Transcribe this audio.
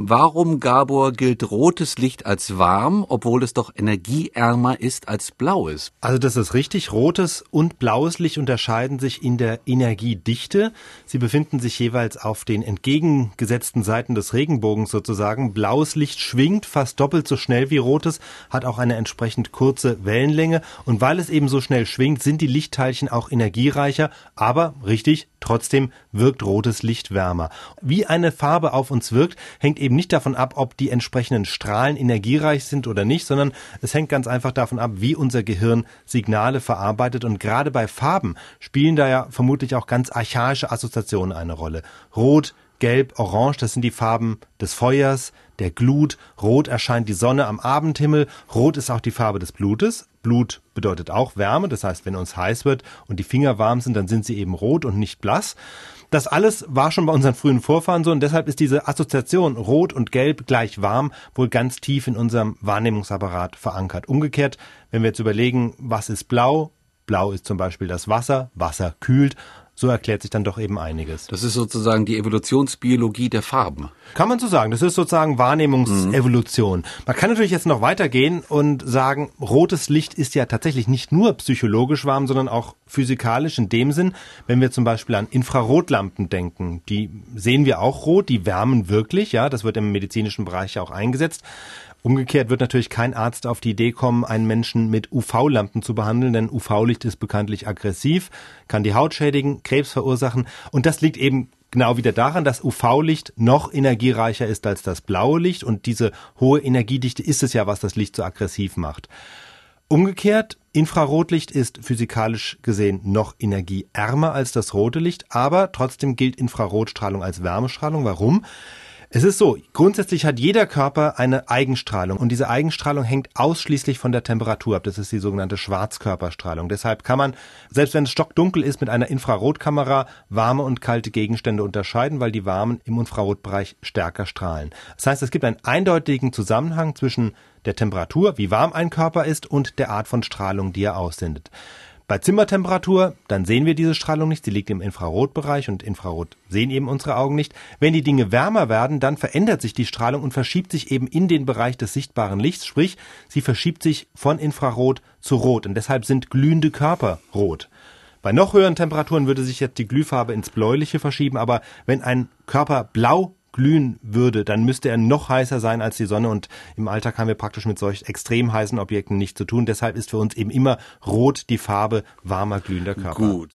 Warum, Gabor, gilt rotes Licht als warm, obwohl es doch energieärmer ist als blaues? Also das ist richtig. Rotes und blaues Licht unterscheiden sich in der Energiedichte. Sie befinden sich jeweils auf den entgegengesetzten Seiten des Regenbogens sozusagen. Blaues Licht schwingt fast doppelt so schnell wie rotes, hat auch eine entsprechend kurze Wellenlänge. Und weil es eben so schnell schwingt, sind die Lichtteilchen auch energiereicher. Aber richtig, trotzdem wirkt rotes Licht wärmer. Wie eine Farbe auf uns wirkt, hängt eben nicht davon ab, ob die entsprechenden Strahlen energiereich sind oder nicht, sondern es hängt ganz einfach davon ab, wie unser Gehirn Signale verarbeitet. Und gerade bei Farben spielen da ja vermutlich auch ganz archaische Assoziationen eine Rolle. Rot, Gelb, Orange, das sind die Farben des Feuers, der Glut. Rot erscheint die Sonne am Abendhimmel. Rot ist auch die Farbe des Blutes. Blut bedeutet auch Wärme. Das heißt, wenn uns heiß wird und die Finger warm sind, dann sind sie eben rot und nicht blass. Das alles war schon bei unseren frühen Vorfahren so und deshalb ist diese Assoziation Rot und Gelb gleich warm wohl ganz tief in unserem Wahrnehmungsapparat verankert. Umgekehrt, wenn wir jetzt überlegen, was ist blau? Blau ist zum Beispiel das Wasser, Wasser kühlt so erklärt sich dann doch eben einiges. Das ist sozusagen die Evolutionsbiologie der Farben. Kann man so sagen. Das ist sozusagen Wahrnehmungsevolution. Mhm. Man kann natürlich jetzt noch weitergehen und sagen, rotes Licht ist ja tatsächlich nicht nur psychologisch warm, sondern auch physikalisch in dem Sinn, wenn wir zum Beispiel an Infrarotlampen denken. Die sehen wir auch rot, die wärmen wirklich, ja, das wird im medizinischen Bereich ja auch eingesetzt. Umgekehrt wird natürlich kein Arzt auf die Idee kommen, einen Menschen mit UV-Lampen zu behandeln, denn UV-Licht ist bekanntlich aggressiv, kann die Haut schädigen, Krebs verursachen und das liegt eben genau wieder daran, dass UV-Licht noch energiereicher ist als das blaue Licht und diese hohe Energiedichte ist es ja, was das Licht so aggressiv macht. Umgekehrt, Infrarotlicht ist physikalisch gesehen noch energieärmer als das rote Licht, aber trotzdem gilt Infrarotstrahlung als Wärmestrahlung. Warum? Es ist so, grundsätzlich hat jeder Körper eine Eigenstrahlung und diese Eigenstrahlung hängt ausschließlich von der Temperatur ab. Das ist die sogenannte Schwarzkörperstrahlung. Deshalb kann man, selbst wenn es stockdunkel ist, mit einer Infrarotkamera warme und kalte Gegenstände unterscheiden, weil die warmen im Infrarotbereich stärker strahlen. Das heißt, es gibt einen eindeutigen Zusammenhang zwischen der Temperatur, wie warm ein Körper ist, und der Art von Strahlung, die er aussendet. Bei Zimmertemperatur, dann sehen wir diese Strahlung nicht, sie liegt im Infrarotbereich und Infrarot sehen eben unsere Augen nicht. Wenn die Dinge wärmer werden, dann verändert sich die Strahlung und verschiebt sich eben in den Bereich des sichtbaren Lichts, sprich, sie verschiebt sich von Infrarot zu Rot und deshalb sind glühende Körper rot. Bei noch höheren Temperaturen würde sich jetzt die Glühfarbe ins Bläuliche verschieben, aber wenn ein Körper blau glühen würde, dann müsste er noch heißer sein als die Sonne und im Alltag haben wir praktisch mit solch extrem heißen Objekten nichts zu tun. Deshalb ist für uns eben immer rot die Farbe warmer glühender Körper. Gut.